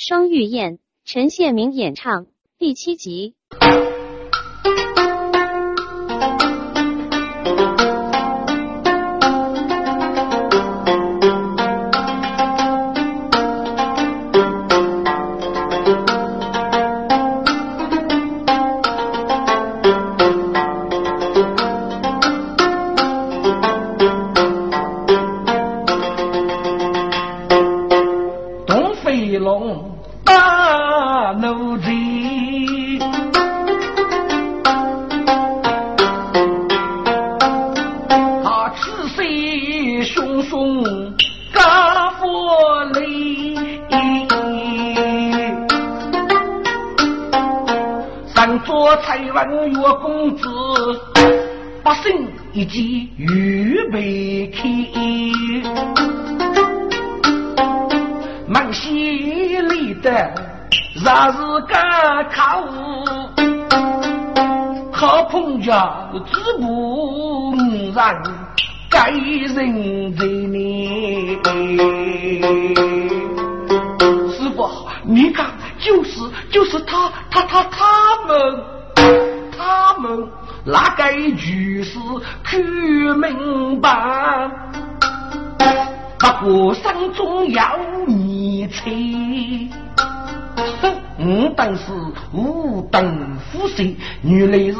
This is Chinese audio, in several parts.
双玉燕，陈宪明演唱第七集。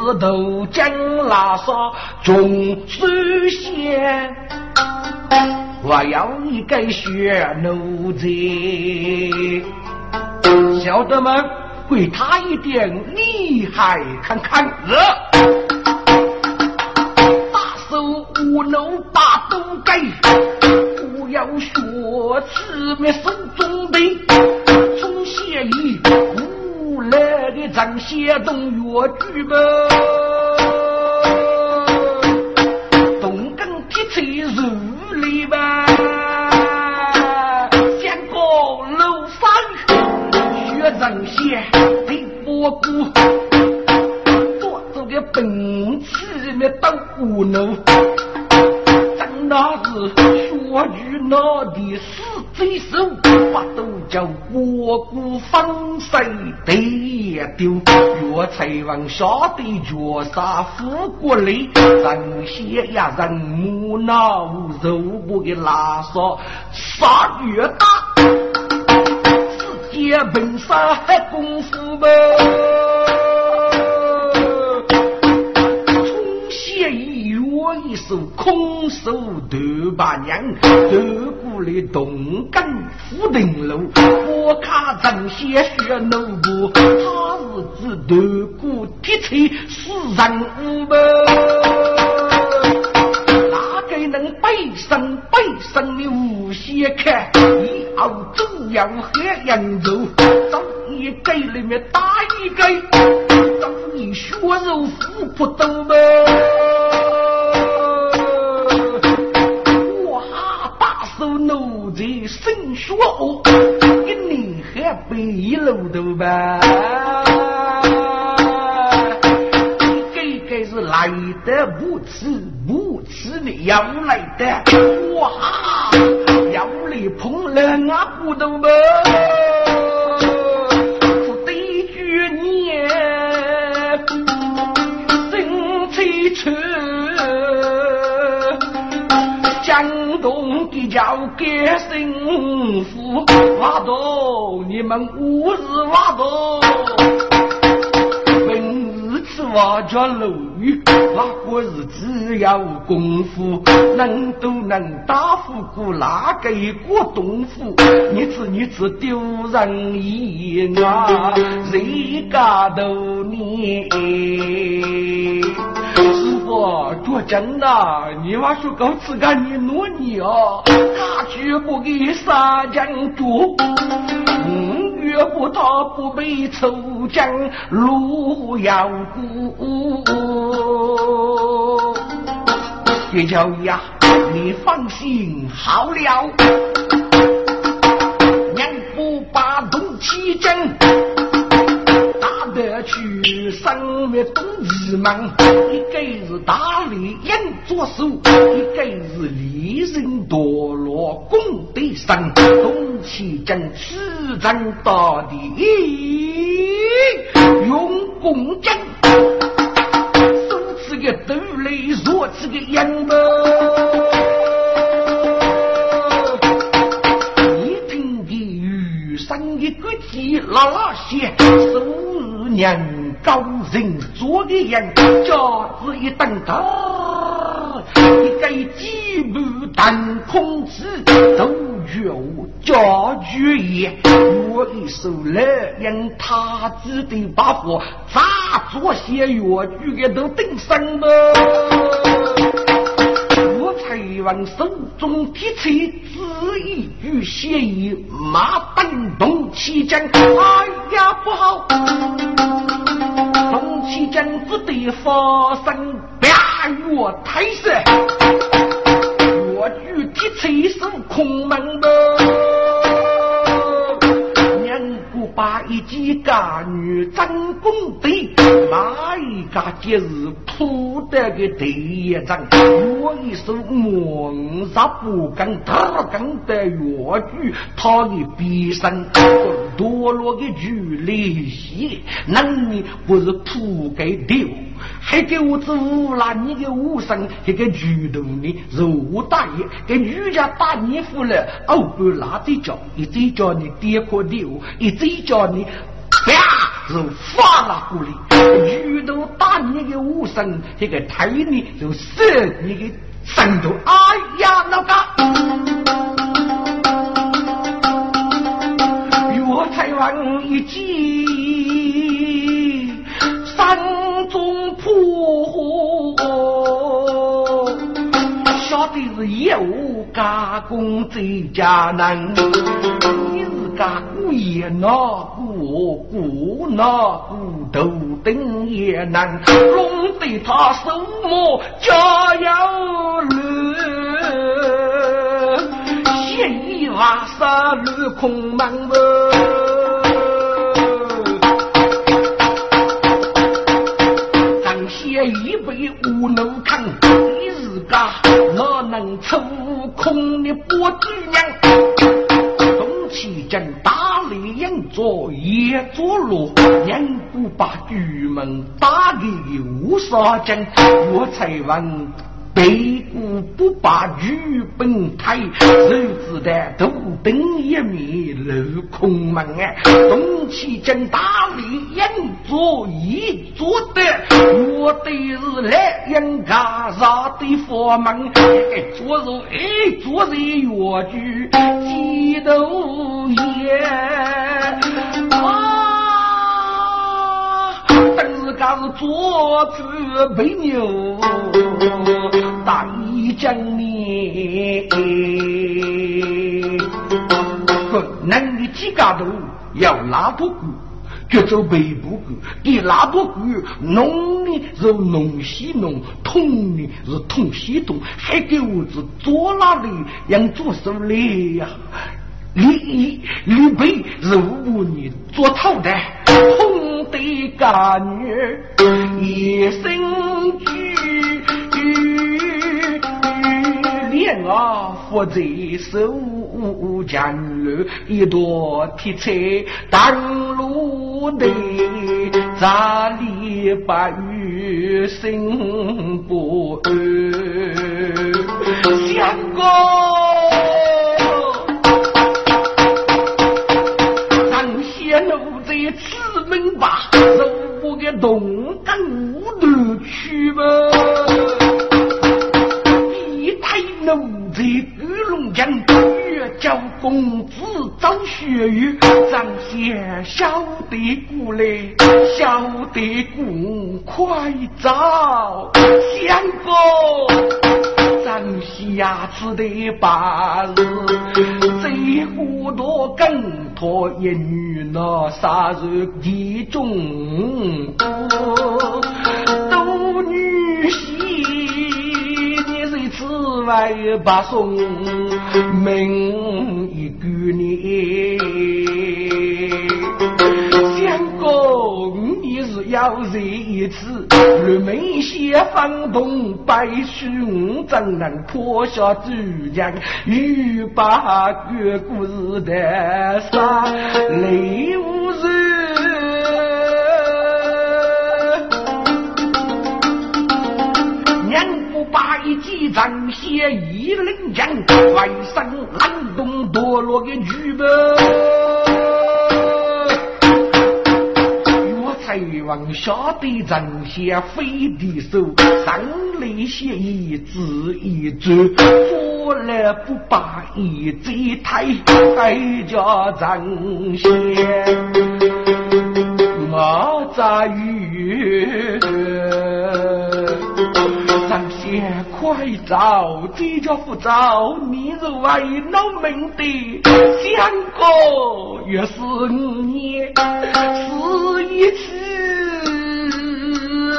原来是豆浆拉萨中首先，我要一个血奴才，小的们给他一点厉害看看。大手无能把都盖，不要学吃面手中背，从写意。来的张协东越剧么？东根铁锤如雷吧，见过楼山学张协的波鼓，多走的本气没到五楼，真那是说句那的死贼手，把都叫波鼓放水的。丢，岳才王下的绝杀富国里，人血呀人母脑肉不给拉杀，杀越大，世界本杀还功夫么？从写一月一首空手斗八娘，斗过了东根富定路，我卡正写学奴部。是头骨铁锤是人物么？哪个能背身背身的无限看？以后总要喝扬州，找一个里面打一个，找你血肉腐不都么？谁生疏？一个南海北一路的吧，这个是来的，不迟不迟，你要来的，哇，要来碰冷啊，不懂吧？叫给幸福，挖洞你们五日挖洞。我家楼宇，那个是只要功夫，能都能打富过哪个一个东府。你知你知丢人意啊，谁家都你。师傅，说真的，你娃说搞自个你努力哦，他绝不给杀将住。岳不他不被抽将路遥过，叶小呀，你放心好了，娘不把东起征，打得去上面东夷忙，一个是大力硬左手，一个是利刃堕落功得上，东起征吃人到底用弓箭，手持个斗雷，弱持个羊毛。一听的雨声一个急，拉拉线，手娘高人做的人，家子一等他，一个几步弹空子都。我家具也，我一手来让他子的把火咋做些药具的都顶上了。我才往手中提起字一句写意，马登动起将，哎呀不好！动起将只得发生八月太色。我举铁锤手空门的。把一件家女真功德，哪一个节日铺得个第一张？我一手蒙杀不敢打更的越剧，他的毕生堕落的剧里戏，那你不是铺给丢，还给我这乌拉你的武生，这个举动的肉大爷，给女家打衣服了，哦不拉的脚，一嘴叫你跌破丢，一嘴。叫你啪，就发了过来，遇到打你的武生，这个推你就射你的身头。哎呀，老哥，岳才王一击，山中破，晓得是有加工最佳难。家姑爷那姑姑那姑头顶也难，弄得他什么家有乱，闲衣瓦舍乱空门门，张些一杯无能看，你自家哪能抽空的波子娘？其中大力应做也做落，人不把玉门打的无杀阵，我才问。北不把剧本开，手指的头顶一面镂空门啊！东起将大力应做一做的，我的是来应家啥的佛门，做如哎做如越剧几头也啊！他是做子背牛，大义将你，可能的几家头要拉不过，就走北部沟，你拉不过，弄的是弄西弄，通的是通西通，还给我子做那里让做手来呀？李李备是五你做头的，红的家女一生举，莲啊伏在手江路，一朵铁彩当路的，扎里把雨心不安，相公。此门吧，是我的动感无头去吧。一台奴才玉龙江，越叫公子找血雨，张先小的过来，小的姑快找相公。张西牙子的把子，最糊涂更托一女那杀入地中，此外把送命一个你，相公你是要要这一次，人民先放动百姓，怎能破下珠江，欲把越故事的杀泪无人。一几张写一领将，外甥冷冻堕落的剧本。岳才王下的人写飞的手，上来写一字一字，过来不把一贼抬，再加张写我在于。快走，这家不走，你若为农民的相公，越是你死一次，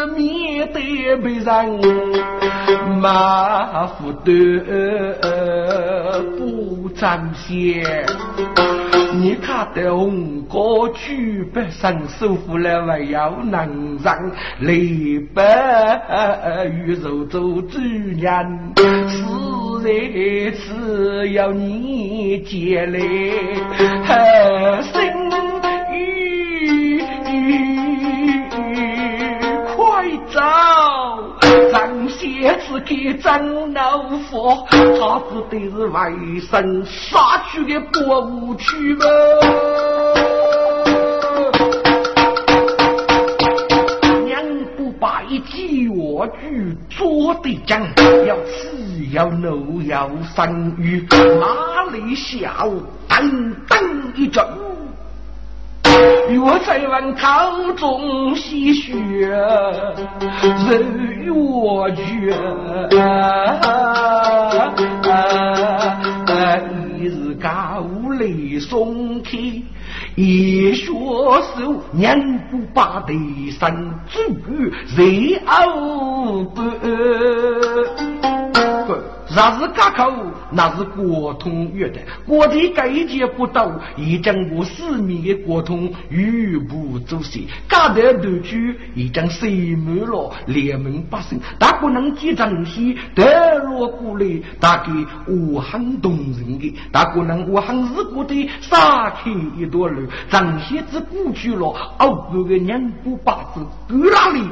免得被人。马虎的不沾血。你看得红歌曲不生舒服了，还要能让李白与肉做主人，是人。是要你接来，心雨快走。张仙子给张老佛，他指的是外甥杀去的国务去吗？娘不把一计我句做的讲，要吃要怒要生育，哪里笑噔噔一阵。岳才文口中戏谑，人越绝。一日高泪松开，一学手娘不把的生子人熬不。那是家口，那是国通约的。国的改节不到，已经过四面的国通语不足些。家的独居已经塞满了联盟百姓，大不能记珍惜，得落过来，大概我很动人的，大可能我很日过的撒开一朵路，张些子过去了，熬过个年不八字，搁哪里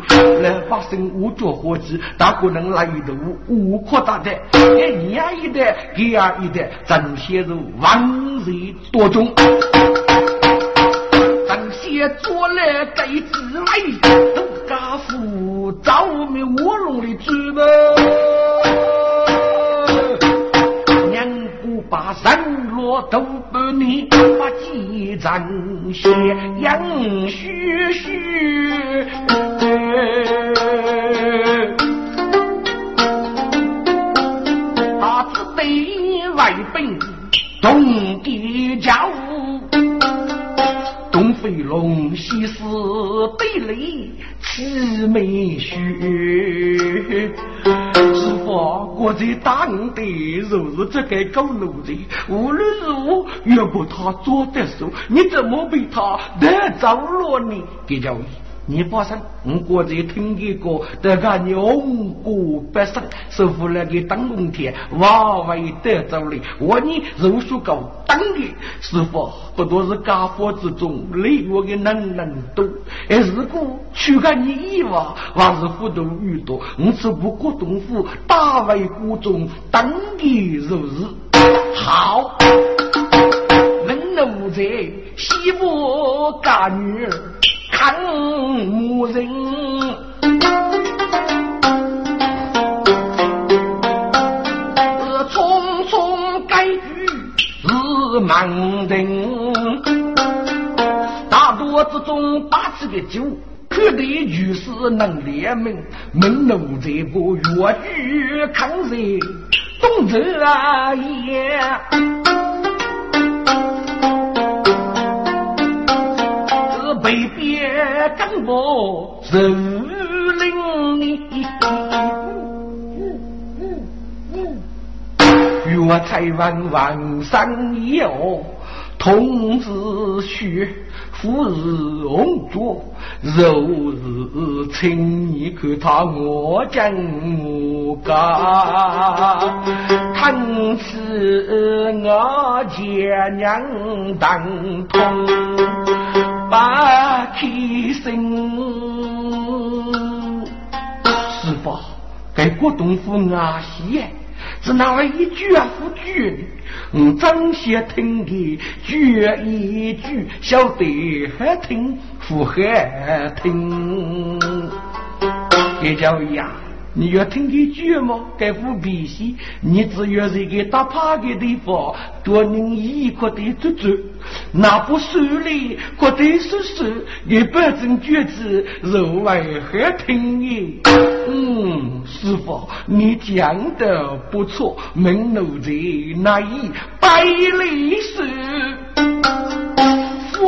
来发生无着火子，大可能来的无可大的。一样一代，一样一代，正写入往日多中。正写做了该字来，都家父早没卧龙的主谋。娘不把山落都不你，把几张写杨须须。外本东地教，东飞龙西施对垒齐眉须。师傅，国在大恩的，若是这个狗奴才，无论如何越过他做得手，你怎么被他得着了呢？给叫。你放心，我过去听见过，这个永过百生，师傅那个当龙天，娃娃也得走了。我你如数高当的师傅，不多是家伙之中，累我的能能多。而，如果去看你一娃，还是互动遇多，我只不过东府大为谷中当的如日。好，文奴才，西部干女儿。看牧人，匆匆改句是盲人，大多之中打起个酒，可得举世能联名，门路这个越剧抗日，动这也。北边干部人领你，岳台湾万山有童子学，富是红烛，肉是青，你看他我讲我家，看似我爹娘当痛，把开心。师傅，给郭东府阿西，只拿了一句啊？不句？我张先听的，句一句，晓得还听，不还听，也叫呀。你要听个剧吗？该不必须，你只要是一个打趴的地方，多人一块的走走，那不手里或者是手，你保证句子肉味还听你。嗯，师傅，你讲的不错，门路在那一百里是。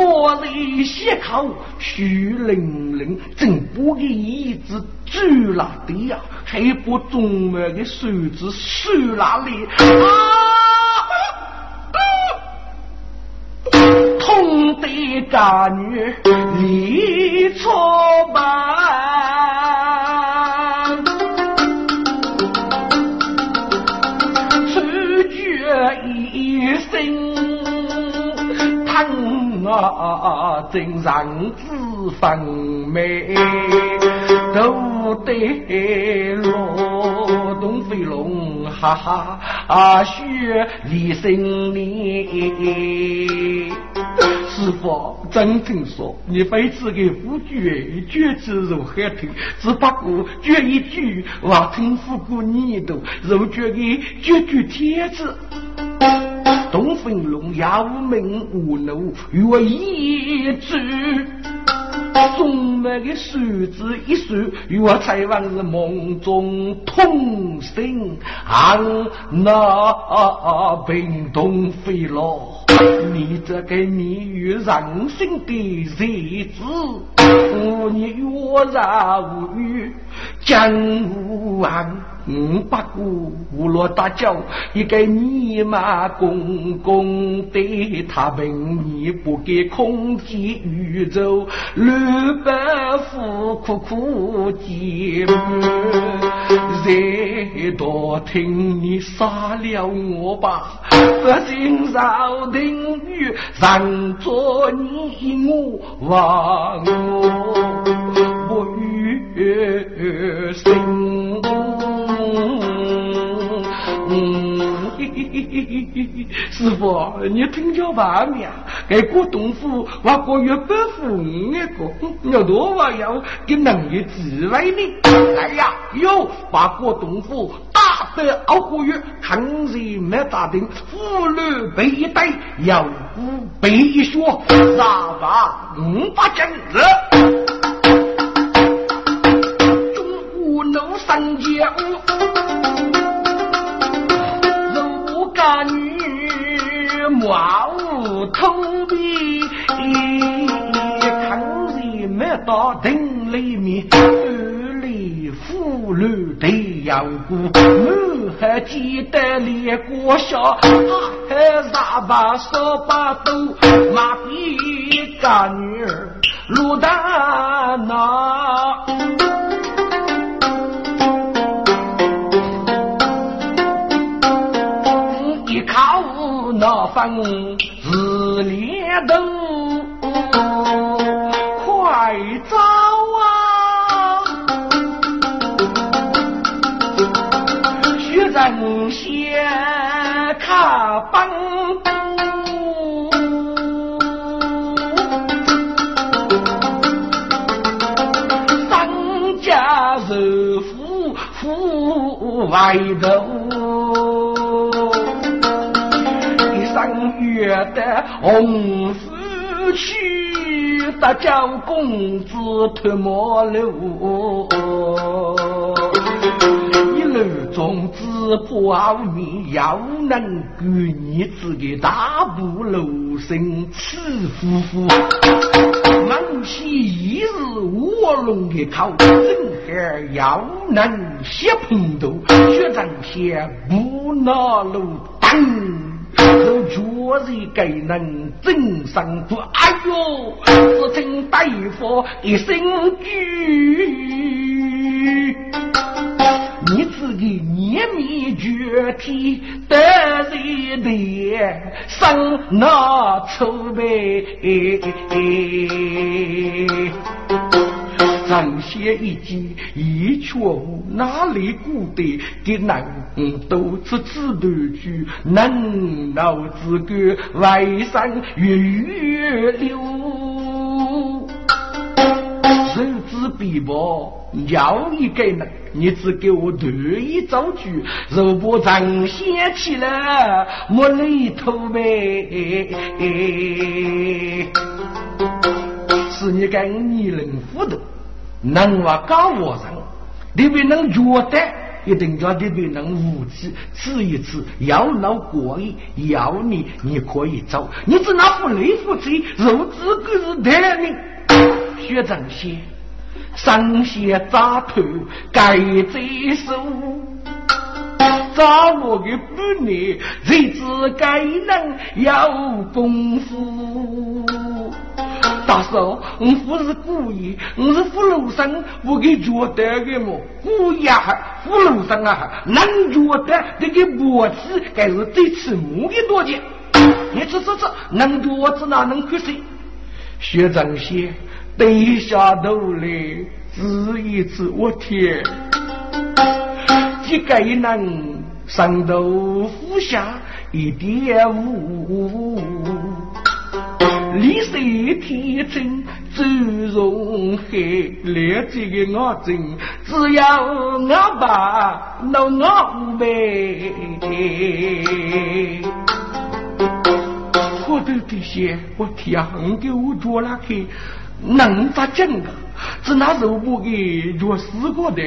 我里斜靠徐玲玲，正不给椅子住了的呀，还不中门的手指手那里啊！痛的感觉，你错吧，啊，真上子分美，都得罗东飞龙，哈哈啊，雪离生你。师傅，真听说你非子的夫君绝子如海听，只不过绝一句话听不过你的，如绝的绝句天子。东飞龙耀门无怒，月一枝，中门的数字一数，我才往是梦中痛醒，昂那冰冻飞落。你这个你与人生的日子，我你月然无语，江无岸。五八股无落大脚，一个尼玛公公对他问你不给空气宇宙，六百户苦苦寂寞，再多听你杀了我吧，不信朝廷雨，让做你我忘我不与心。师傅，你听叫外面，给过东府，我过月百户一个，要多我要给能力智慧的。来呀，哟，把过东府打得熬过月，抗日没打定，妇女被一逮，腰骨被一削，杀伐五百斤子，中午能三江。哇呜，土地，抗日没到城里面，二里妇女的阳光，我还记得连过小，还啥把扫把刀，马屁干女儿，路大那。那份是连灯，快走啊！徐正先看本，商家是富富外头。红丝去，大叫公子脱毛路，一路中只怕后面要能赶你子的大步路声起呼呼，猛起一日卧龙的口，正还要能血碰头，血战些不拿路等。我确实给人真上苦，哎呦，称大夫一生居。你自己年米绝体得罪的，生那臭呗。上写一句，一却无哪里顾得的人，都是自断句，能闹自个外山月月流。手指笔薄，要一个人，你只给我断一造句，肉不长掀起来，没里头呗。是你跟你人糊涂。能话搞和尚，你别能觉得一定要你别能无知，吃一次要闹过瘾，要你你可以走，你只拿副内服嘴，肉质可是得命。学长些，上些扎头该接受，扎我的半年，日子该能有功夫。大嫂，我不是故意，我是福禄生，我给觉得的么？故意啊，福禄生啊，能觉得这个脖子该是最起码的多钱？你吃吃吃，能多子哪能亏谁？学长些低下头来，指一指我天，几个人上头俯下一点五。你是天真，走融海，了这个眼睛，只要我把那我呗。我的这些，我天，给我做了去，能咋整啊？是那时候我给做四个的，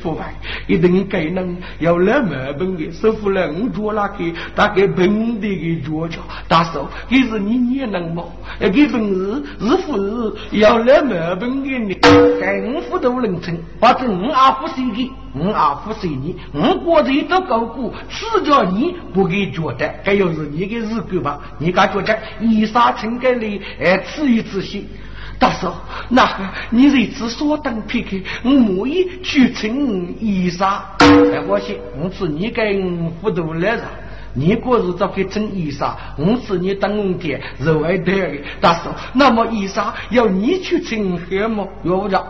腐败一定给人要来买本的，师傅人做那个大概本地的做着，大嫂，也是你也能吗？要给本事是不是要来买本的呢？跟府都能成，或者我阿父谁的，我阿父谁你，我过着都高估，此叫你不给觉得，该要是你的日子吧？你敢觉得以上情感里哎，此一次心。大嫂，那你日子说等撇开，我莫以去称衣裳。哎，我说，我是你跟糊涂来着，你过日子可称衣裳，我是你当红天肉外的。大嫂，那么衣裳要你去称什么？要不着。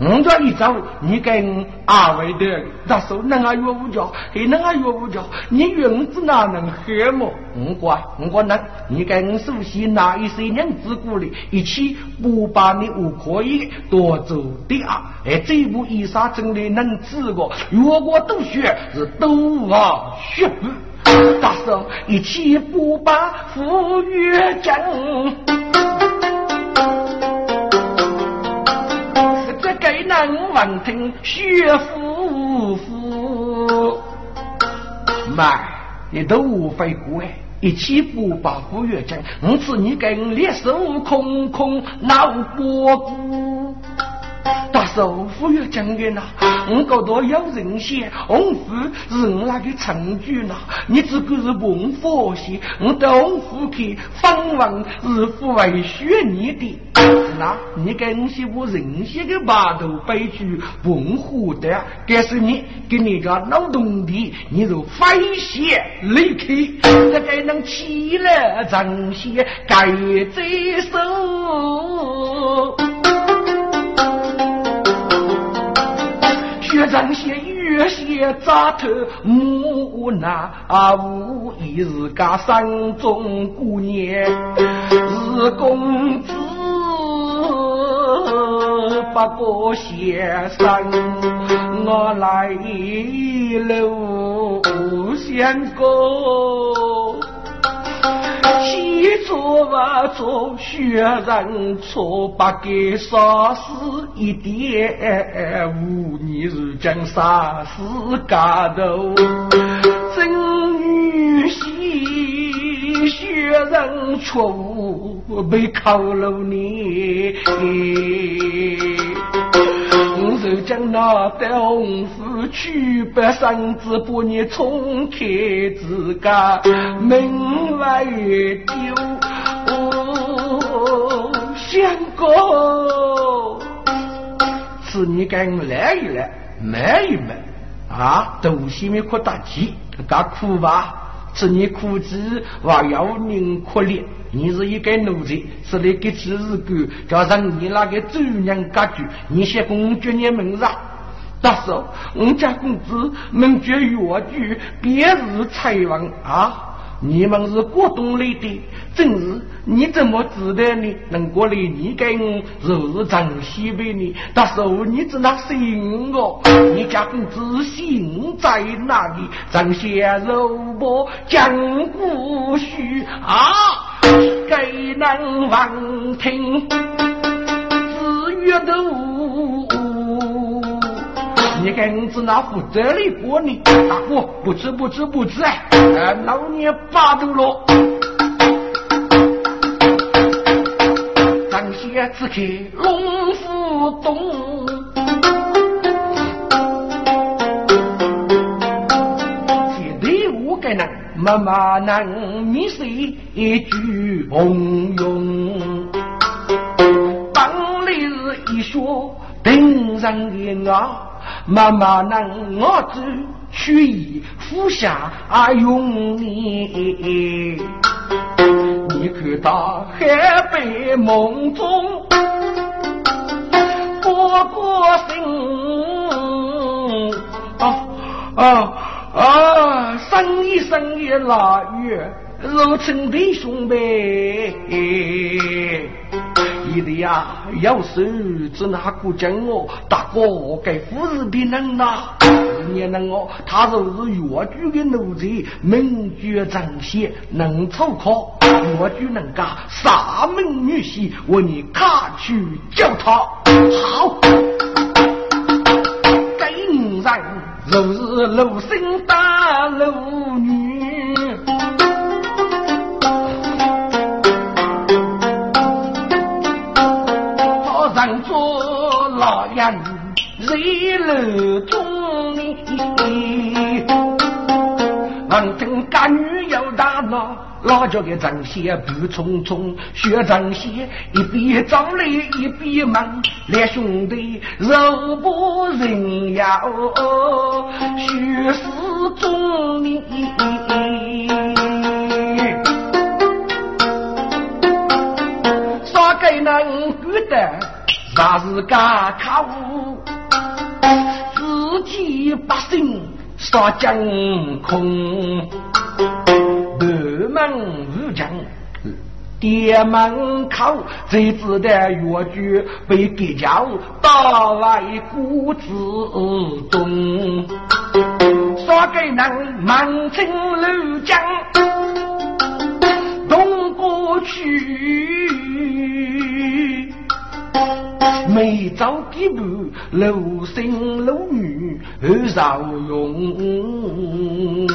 我这一走，你跟二位的他说能啊约五角，还能啊约五角，你运子哪能喝么？我管我管能，你跟我熟悉哪一些娘子故里，一起不把你我可以多走的啊！哎，这部衣裳真的能治个，如果都学是都啊学。大嫂一起不把富裕挣。能闻听血夫妇，妈你都无非过哎，一起不把古月挣，我知你跟烈手空空闹波谷。大手夫要讲的呐，我搞到有人写，红夫是我那个成句呐，你只管是文佛些，我到红夫去访问是不为学你的，那你跟我些我人些的码头悲剧文化的，该是你给你个劳动的，你就飞血离开，这该能起来正些该接受。学长些越些扎头木那无疑是个山中姑娘，是公子不过先生，我来路相公。起做吧做，学人错不给杀死一点五，你是将杀死家头，真女婿学人错误被扣了你。我将那红夫娶白生子，把你冲开自家门外丢。相公，是你跟来一来，买一买啊！肚西面哭大气，干哭吧！是你苦子，还要人可怜。你是一个奴才，是那个只是个，加上你那个主人家具，你些公爵你门上？大嫂，我家公子能觉越剧，别是才王啊！你们是过冬来的，真是你怎么知道呢？能过来你跟我就是长西北呢？大嫂，你只那信我？你家公子心在哪里？长先肉薄讲故事啊，给人望听，自阅读。你看子那负责的过呢？大哥，不吃不吃不吃哎！呃老年发抖了。张先只看龙虎洞，妈妈能米水一句红用，当里是一说顶上的啊。妈妈能我子去意服下啊用你，你看到海北梦中过过心啊啊啊！生一生一腊月。如亲弟兄呗，一的呀，要是只那个讲哦，大哥该夫人的人呐，你能哦，他就是越剧的奴才，名绝正邪，能抽考，越剧能干，三门女婿，我你卡去叫他好，该人如是如生大如女。谁楼中呢？闻听家女有大闹，老家的张先步匆匆，学张先一边找来一边忙，两兄弟肉不人要学识中呢。啥给能觉得啥是干卡物？自己百姓杀将空，门武将店门口，最知的越剧被给叫打来谷子中，说给人满城乱将东过去。每朝几步，楼生楼女很少用。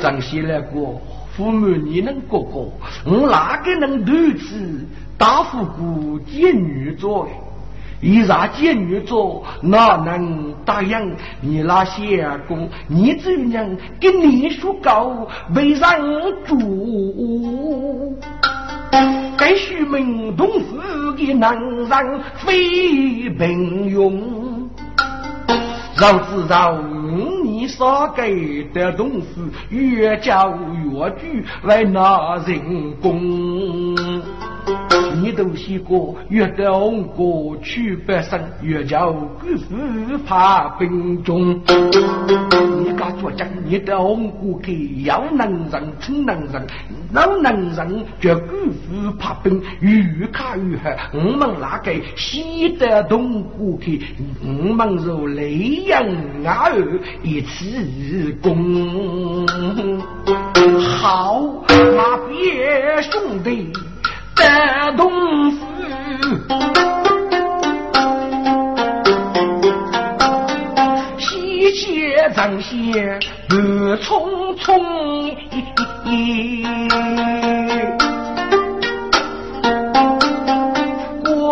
张先来过，父母你能哥哥，我哪个能独自大夫姑见女做？一让见女做，哪能答应你那些公？你这样跟你说高，为让住。该须门东府的男人非平庸，饶知道你所给的东西越教越举为那人工。你都写过，越得红过去百生，越叫官府怕兵中。你家作将，你得红过去，要能人称能人，老能人叫官府怕兵，越看越黑。我们那个西得东过去，我们如雷阳儿一次功。好，那别兄弟。在东府，西街张先乐匆匆，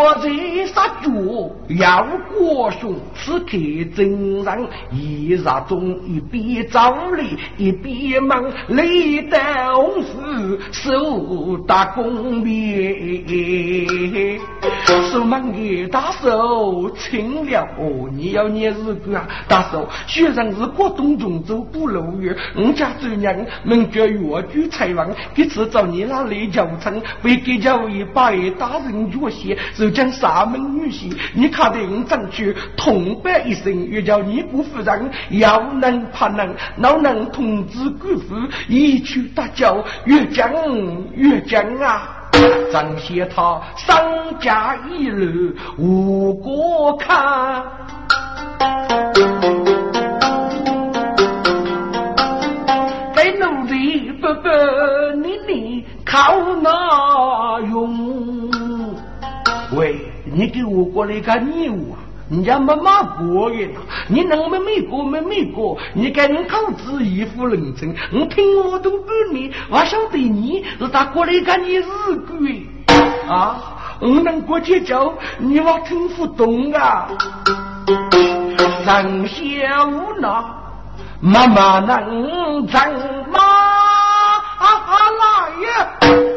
我在杀脚，要国雄，此刻正上一日中，一边照例，一边忙，累得红夫手打工面，手忙的大手轻了哦，你要念日子啊，大手学生是过冬中走不路远，我家主人门脚越举财旺，这次找你那来教成，为给教一把大人脚些，将沙门女婿，你看得我争取痛白一生，越叫你不服人，要能怕能，老能通知官府，一去大叫，越讲越讲啊！张些他商家一路无过看。你给我过来个牛啊！人家没骂过的，你能没没过没没过？你赶紧口子一副认真，我听我都半年，我晓得你是咋过来个你日鬼啊！我能过去叫你我听不懂啊！人小那妈妈能怎么来呀？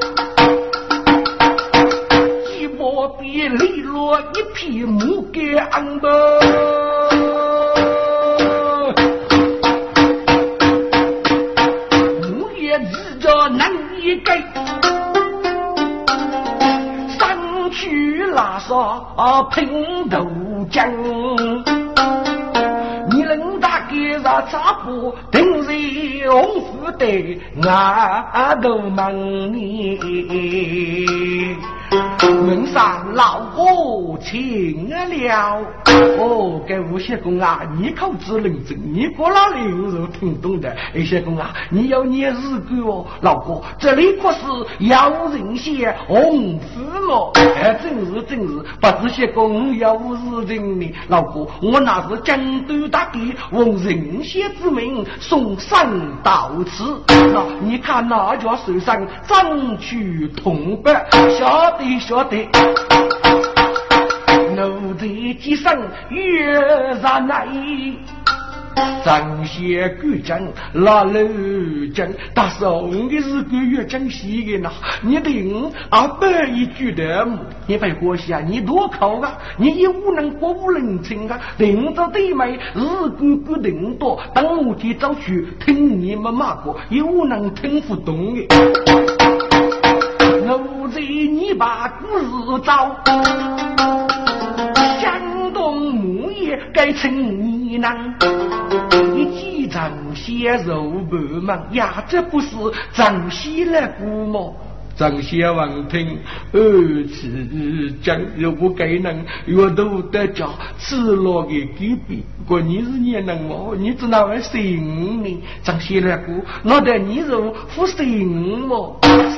别利落一匹木杆子，木叶子着难一根，上去拉沙喷豆浆，你能打给啥茶布，等在红福的俺都忙你。门上老哥请了，哦，该吴谢公啊，你口子认真，你过老刘是听懂的。吴谢公啊，你要念日歌哦，老哥，这里可是要人写红字哦，哎，真是真是，不知谢公要是人呢，老哥，我那是江都大地奉人写之名送上到此，那你看那家手上争取铜板，小得晓。得，奴才几声越然来，张些古讲拉楼讲，大嫂你是个越讲戏的呐，你听二百一句的，你别过去啊，你多考啊，你也无能过无能听啊，听着对妹日滚滚听多，等我去找去听你们骂过，也无能听不懂的。把故事找，江东木业该成你能，你几张血肉不满呀？这不是长西来姑吗？张先王听，二次讲，如果该能阅读得家，此落的隔壁，过你是你能吗？你只哪位姓呢？张先来过，那得你如不姓吗？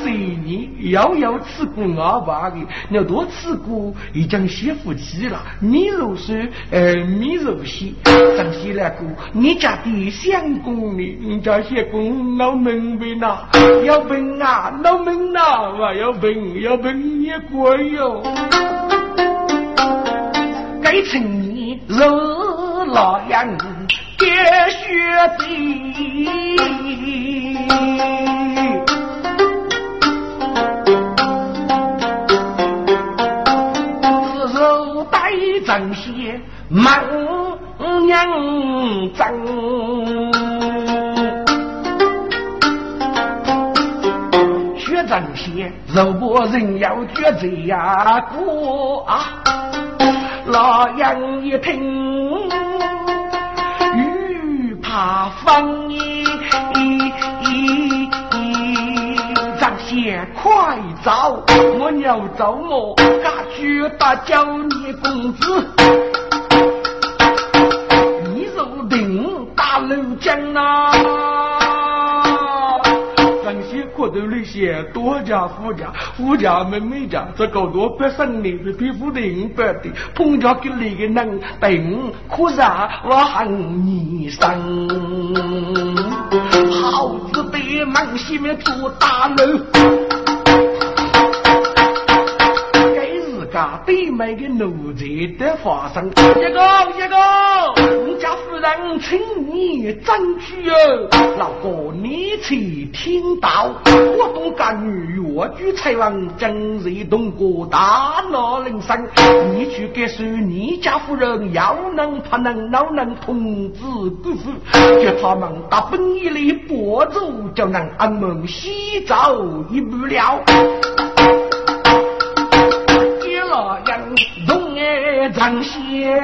姓你遥遥吃过阿爸的，要多吃过已经写夫妻了。你如说，呃，你如写，张先来过，你家的相公呢？你家相公老明白呐？要问啊，老明呐？我要问，要问你贵哟！该成你是老杨爹学的，是肉带正些满娘正。正些，肉不人要绝罪呀！哥啊，老杨一听，欲怕风衣，张些快走！我要走我，赶去大叫你公子，你入定大楼江啊！可头那些多家富家，富家们每家这个多百姓里的皮肤的银白的，碰巧给那个能等，可是我喊你生，好子的门西面做大楼。家对面的奴才的发生。一个一个，我家夫人请你争取哦。老哥，你去听到，我东家女越剧才王今日东过大闹人生，你去给说你家夫人要能怕能老能通知姑父，叫他们打本一里拨走，就能安门洗澡一不了。张些，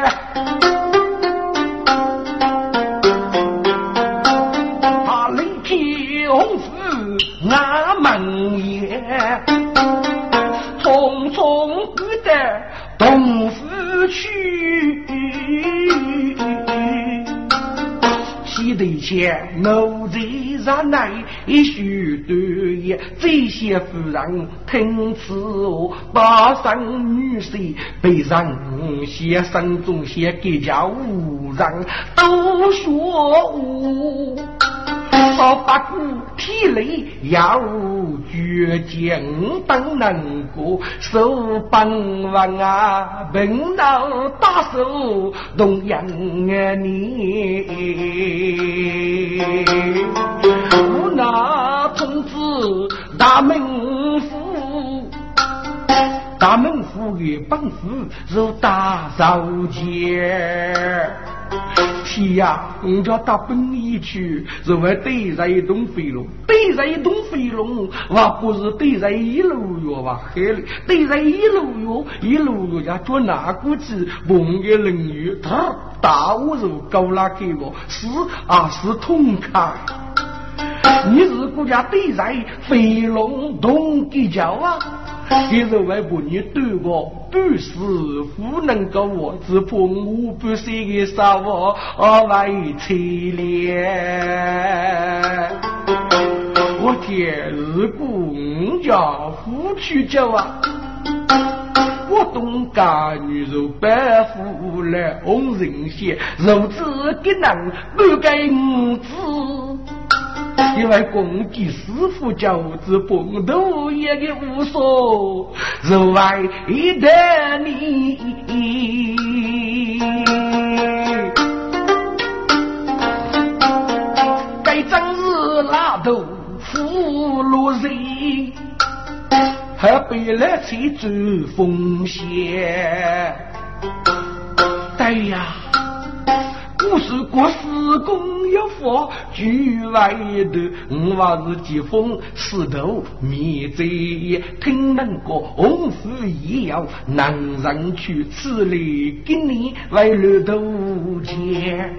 记得前奴才上来许多言，这些夫人听此话，大声女婿被人先生中些给家无人都说我。好八股体力要倔强，等能过手帮忙啊，笨脑大手动养啊你。无那通知大门府，大门府的本府是大少爷。天呀！人家到本里去，是为对着一栋飞龙，对着一栋飞龙，我不是对着一路药吧？海里对着一路药，一路药家做哪个去？梦个人鱼，他大我是高拉给我，是啊是痛快。你是国家对着飞龙动给叫啊？一日外婆，你对我不是不能够我，只怕我不是个啥我为凄凉。我天，如果我家夫妻家啊，我东家女肉白富来红人血，如此给人不该五子。因为公鸡师傅教子蹦头也给无所，肉外的你，该真是拉头俘虏人，还背来去做风险？对呀。不是国师公一佛局外的，我话是疾风石头灭贼，听闻过红福也要男人去此里给你为了头钱。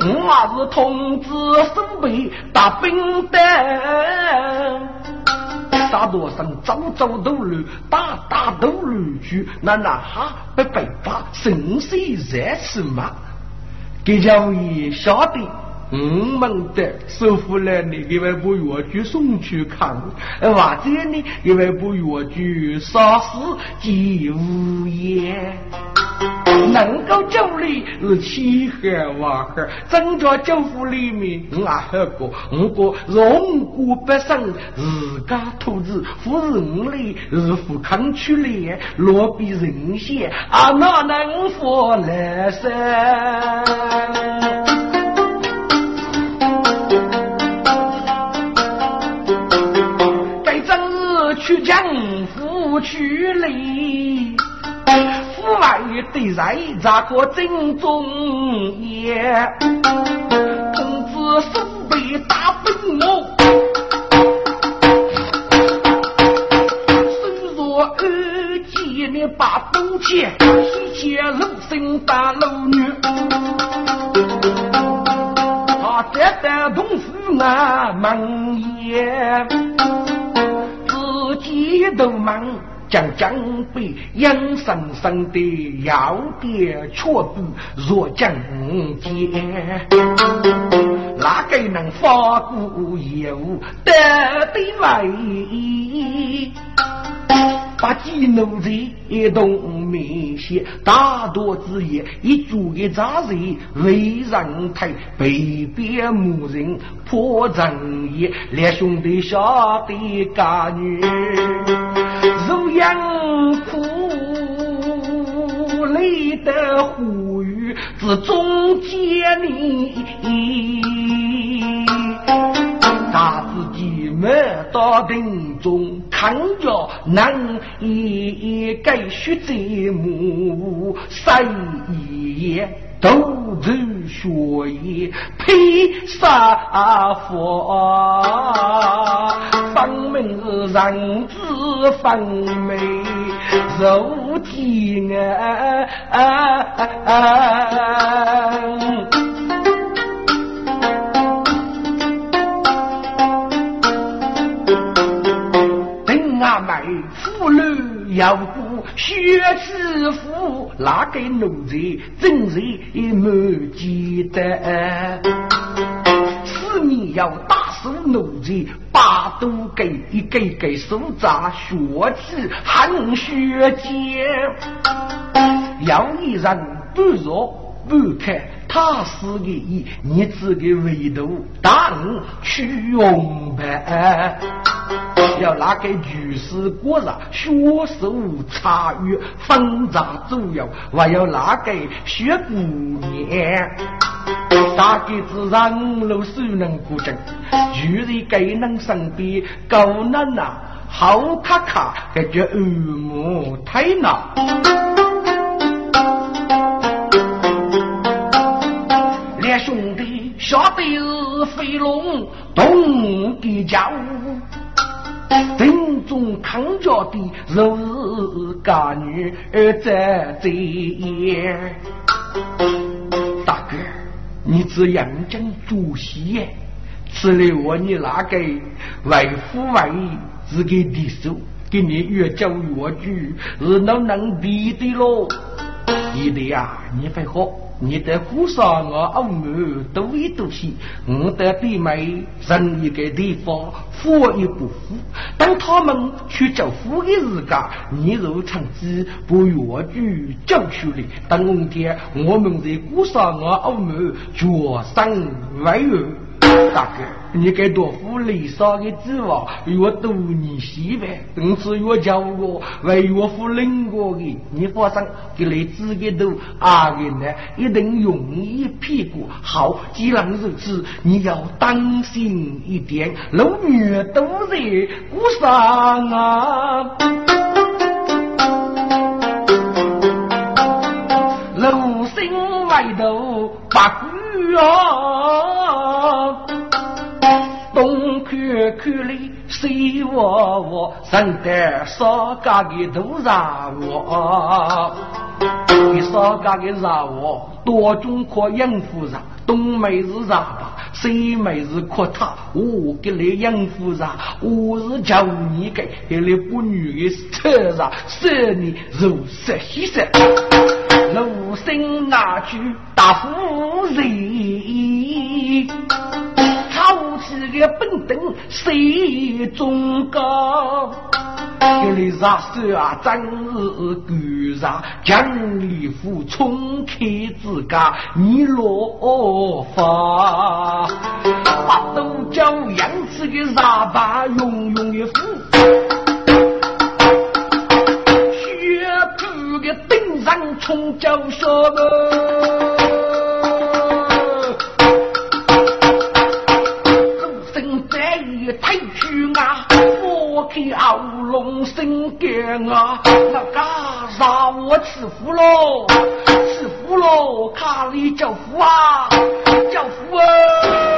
我话是通知身备大兵的，大多上早早都路，大大都路去，那那哈不被发生死热死嘛？给家也晓得，我们的收复了你，给外部药局送去看，或者呢，给外部药局杀死即无言。能够救你是七海万海，增加政府里面我还个，我个荣国百姓自家土子，富人类是富康区来，落笔人血啊，哪能活来生？该正日去江府去哩。府外对人咋个正中也？公子身背大本我，身若二姐你把东钱，西钱楼生大楼女，他这的同事啊忙也，自己都忙。将江北阴森森的要点却不若江间，哪个能发过业务得对位？把几奴才一同面写，大多之言一做的杂事为人太被边牧人破正业，连兄弟晓得干女。如养苦。的呼吁之中间你，他自己没到庭中看着能一改血节目，谁也。斗智学艺配杀佛，分明是人之分美，如天！要不血之父，哪个奴才真是没记得？是你要打死奴才，把都给一个个手扎血气含血溅。要一人不弱不看，他是个一，你只个唯独大人去用呗。要那个举世国人学手参与分杂左右，还要拿给学姑娘，大概是让路手能过正，遇人给能身边高能呐，好卡卡，感觉耳目太难。兄弟下得是飞龙东的家务。林中扛着的若是家女儿在这样，大哥，你是杨家主席耶？此来我你那个为父为是给弟手，给你越教越举，是能能比的喽？一定呀，你会好。你的姑嫂我阿母都一都西，我的弟妹人一个地方，富也不富。当他们去叫富的时间，你如趁机不越剧叫出来。等明天我们在姑嫂我阿母决生为儿。大哥，你该多付礼上的指望，越多你媳妇，同时越叫我为岳父领过的，你发生，给你自己都阿人呢，一定容易屁股好。既然如此，你要当心一点，老女都在屋上啊，楼心外头把鬼啊。看里谁我我，人得少家的都让我，你少家的让我，多种可应付上，东妹是啥吧？西妹是哭他，我给你应付上，我是叫你给，给你不女的车上，是你如色牺牲，鲁生那句大夫人。好气的本等谁中高？给你杀手啊，真是狗杀！江里虎冲开自家，你落发，八斗叫杨子的杀把永永的虎，血口的顶上冲叫什么？生干啊，那嘎让我吃福喽，吃福喽，卡里叫福啊，叫福啊！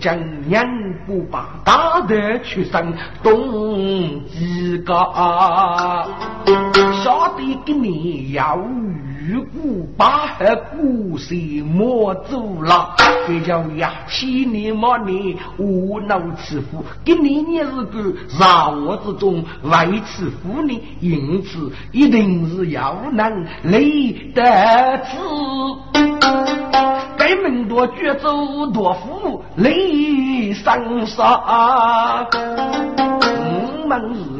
将年不把大的出生东几个，下得给你要如果把和古谁莫走了，这叫呀，七年末年无脑吃苦，给你也是个杂我之中为吃苦呢，因此一定是要能累得子。该门多绝走多福累上杀。我们如果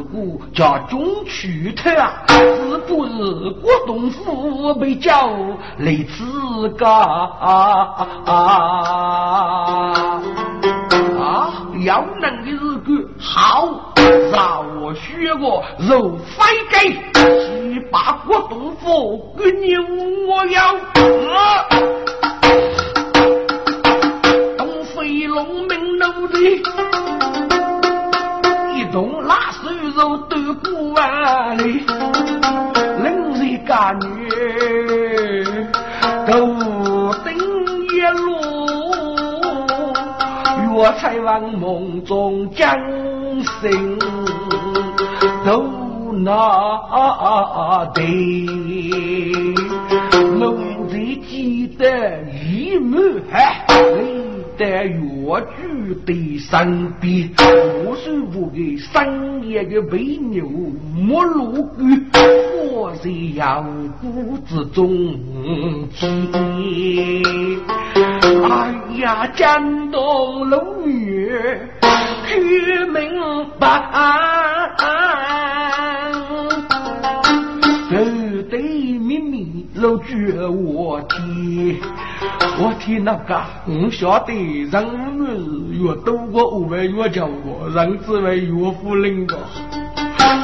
叫中去特啊，是不是国东府被叫来自个啊？要能的日个好，让我学过肉翻盖，去把国东府给你我要。药材往梦中将醒，都那得，梦在记得一幕还。在越的身边，无数部的深夜的美牛没路过，我在阳谷之中见。哎呀，江东龙女去明白，楼主我天。我天那个，我晓得人无越多过五万越叫过，人只为越富领个。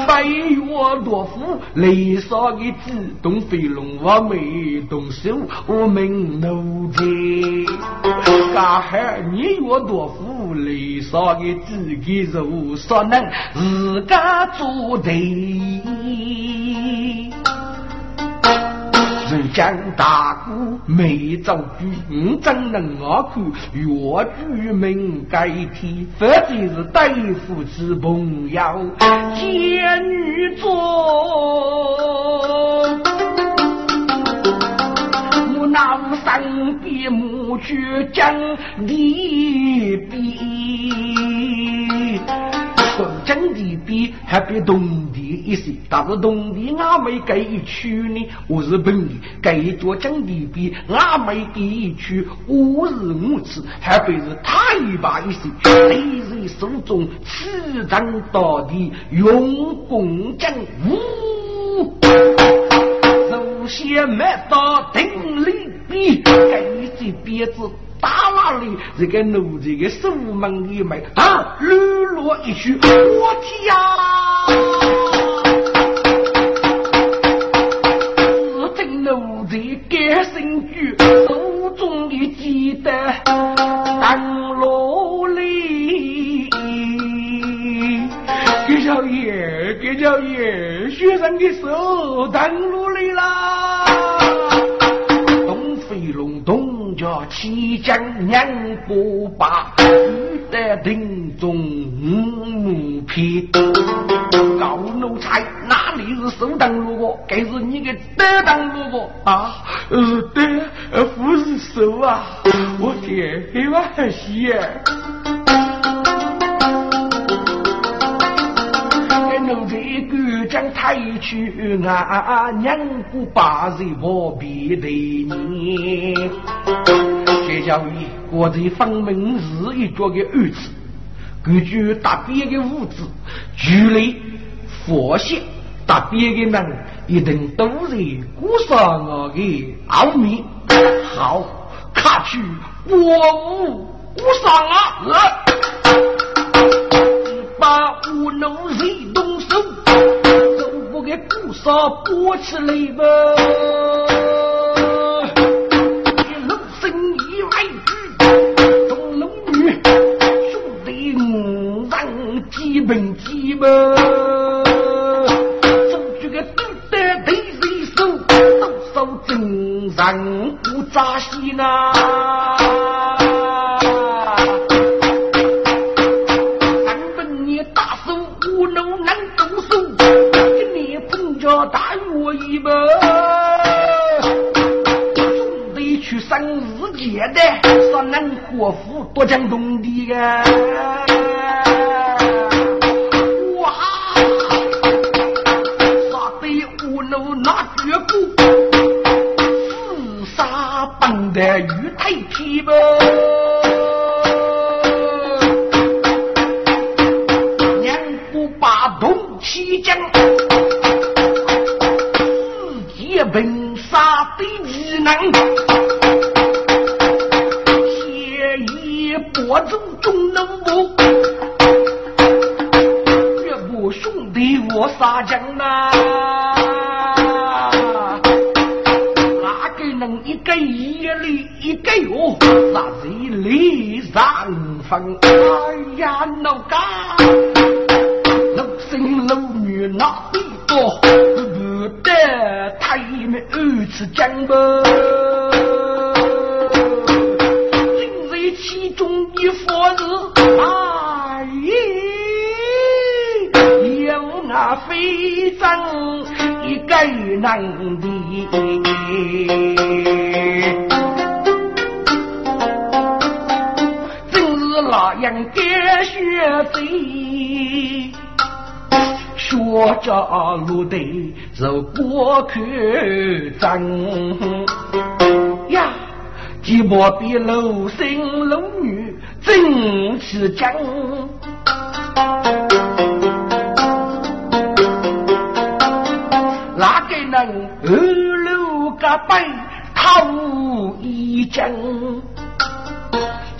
白越多富，雷上的自动飞龙我没动手，我们奴才。干哈你越多富，雷上的自己肉所能自家做对。人将大鼓没造句，我怎能我看越剧名改天，否则是对付之朋友，见女作。我那三边母去讲地比。真的比还比东地一些，但是东地俺没给一区呢，我是本地给一座真的比俺没给一区，我是我次还比是太把一些，每人手中持掌到底，用功正武，首先没到顶里比，给这鞭子。打哪里？这个奴才的手门里面啊，绿落一曲，我天呀！是真奴才改新居，手中的记得当落里。给小爷，给小爷，学生的手当落叫七将娘不把，玉带庭中五匹。高奴才哪里是首当如果？该是你的得当如果啊！是得，不是手啊！我天，黑娃很喜耶！奴才敢将太去啊！娘不把人我别对你。这叫为国贼方明日一脚的儿子，根据大边的物质，距离佛系大边的人一定都在鼓上我的奥秘。好，卡去我无鼓上啊！把无能人动，给鼓上拨起来吧。过江东学着路得走过去真呀。寂寞比楼生楼女真是讲，哪个能二楼个背头一将？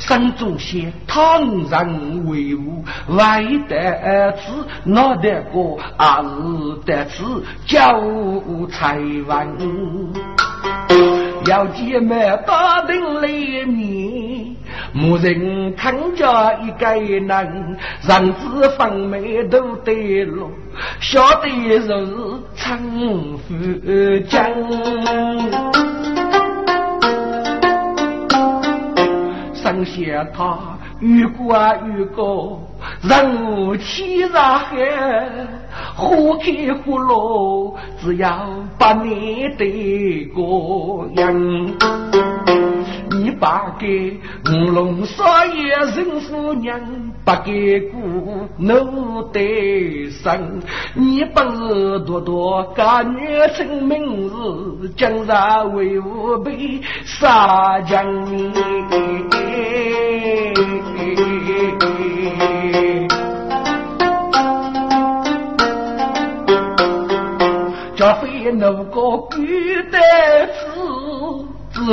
山中写唐人为伍，外得子哪得过，二得子叫财文。要姐妹打定里面，没人看着一个人，让子方眉都得落，晓得是长富江。想他遇过啊遇过，人无欺然海。花开花落，只要把你的个样。你把给五龙少爷人夫人，不给姑奴的生。你不是多多干女成名字，今日为吾被杀将你。若非那个孤单子，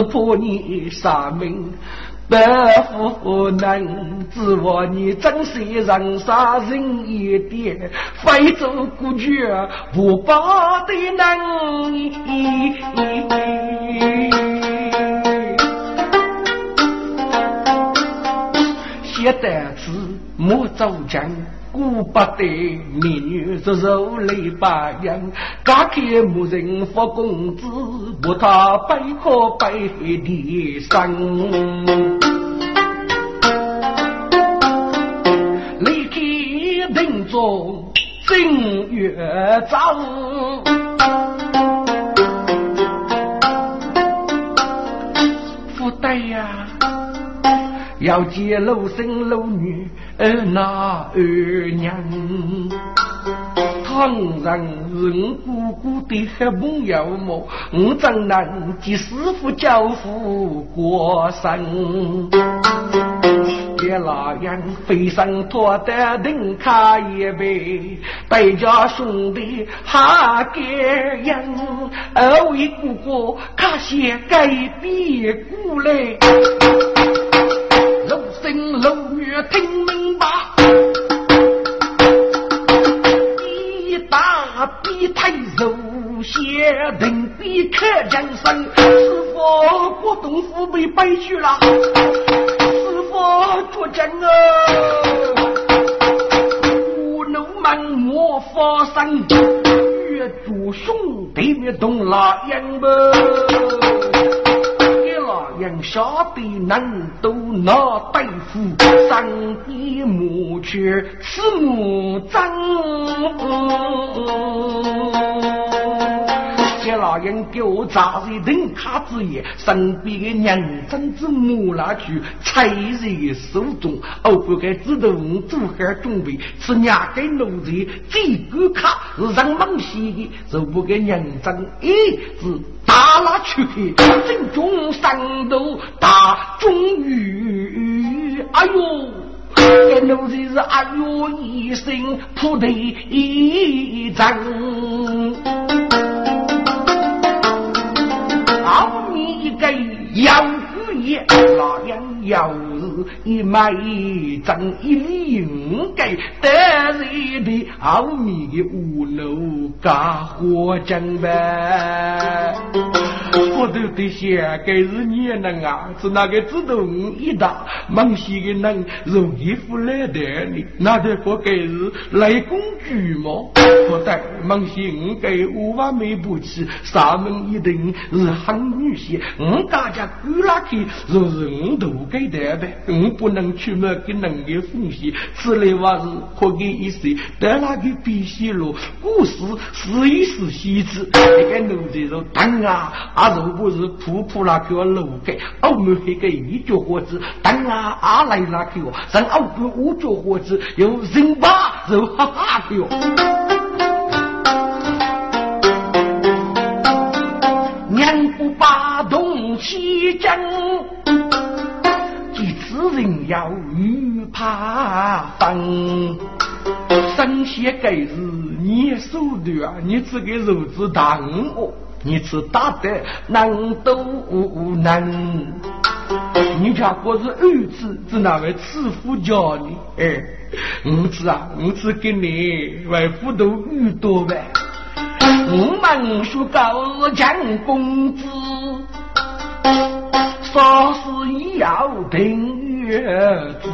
怕你杀命不负能，指望你珍惜人杀人一点，非走孤绝不报的能。写单词莫走将。顾不得美女是肉类白样，家开无人发工资，不他白可白的生。离开定中正月早，要接老生老女。儿那儿娘，倘然是我姑姑的黑朋友么？我怎能替师傅教父过生？爹老样飞身脱得顶开一杯，带着兄弟哈个人，二位姑姑看些改变过来，老生老女听。血定比客人生，是否国东府被背去了？是否出征啊？无能满莫发生，越做兄弟面动拉样吧。给拉样下的能都拿大夫，三弟母去此母争。给老人给我扎在人卡之夜，身边的娘真子摸拿去，菜在手中，我不该自动做好准备，是两个奴才这个卡是让忙西的，就不给娘真一直打拉去，正中上头大中雨，哎呦！这奴才是哎呦一声扑地一震，好你一个妖鬼，那样要一买挣一零给得罪的好你的五楼干活挣呗。我都得想，该是你能啊，是那个自动一打，忙些的人容易腐来的你，那得不该是来工具吗？不对，忙些我该五万没不起，上门一定是很女些，我大家过那去，就是我都该得呗，我不能出门给人家奉献，此类话是可给一些，但那个必须了，故事是一时细致，那个奴才说当啊，啊如果是普普那个楼盖，我们那个一脚伙子，当啊阿来那个，让我们五脚伙子有人把就哈哈的哟。娘不把东西讲，几次人要女怕当。生些该是你手段啊，你这个肉子当我。你吃大的难都能，你家果是儿子，是哪位慈父教你？哎，儿子啊，儿子给你外父都遇多呗。我们说高强公子，说是要定月子。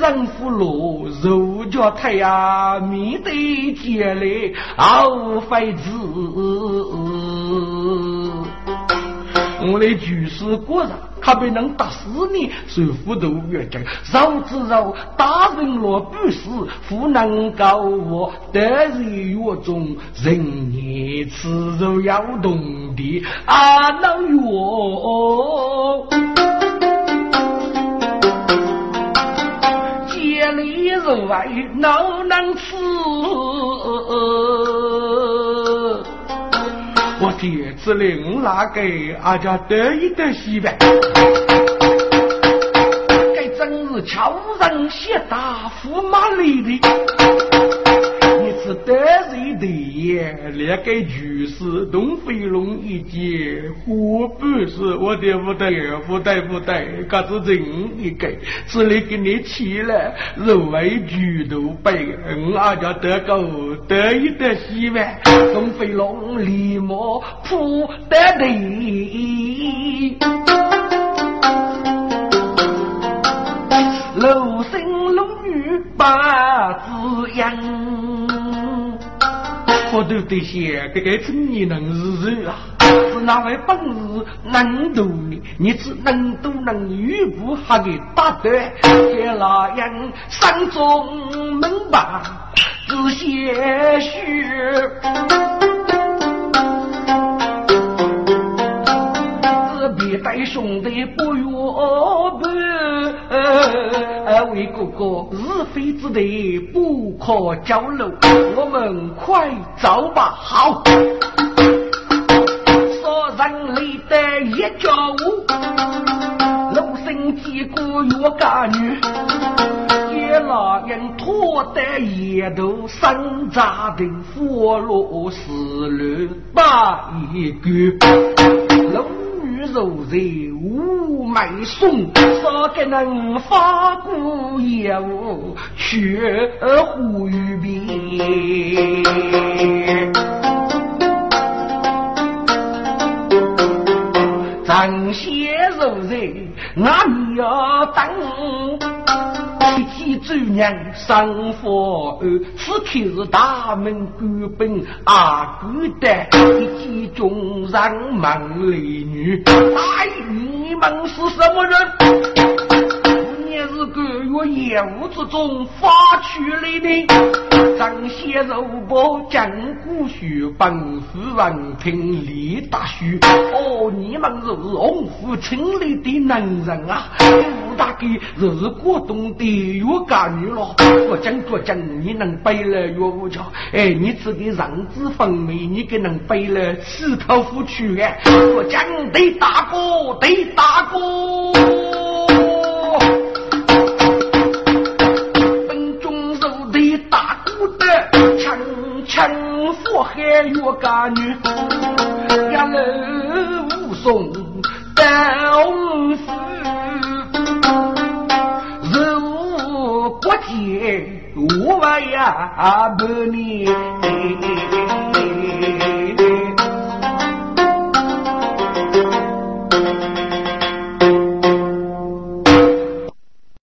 人夫罗肉脚太呀，面对接来熬费子。我的举世果然可别能打死你，受苦都越讲，肉之肉，大人若不死，不能够我得人月中，人言吃肉要动的啊，老哟。肉外哪能吃？我爹子领拿给阿家得意的媳妇，该真是巧人写大驸马里的。是得罪的，那个就是东飞龙一节，何不是我的不对，不对不对，可是真一个，这里给你起了肉为猪头背，我阿家得个得意的媳妇，东飞龙立马扑得地，楼生龙女把子养。我都得想，这个真你能是谁啊，是哪位本事能读的？你只能读能遇不还给打断，给那样山中门把子些许。带兄弟不约伴，为哥哥是非之地不可交流，我们快走吧。好，杀人累得一脚舞，陆生几个月家女，给老人拖得一头山楂的火炉石炉把一个。肉贼无买送，少给能发孤油，却胡于边。正些肉贼，那你要等？一起走娘生佛儿，此刻是大门关本阿哥的，一见中上门里女，哎，你们是什么人？是个月业务之中发出来的。张先肉包江湖书，本是文凭李大书。哦，你们是红府城里的能人啊！吴大哥是广东的岳家女了。我讲我讲，你能背了岳武桥？哎，你这个让子分明，你给能背了四口夫去哎！我讲对大哥，对大哥。我海岳家女，一路武松到死，入国界五万呀百年。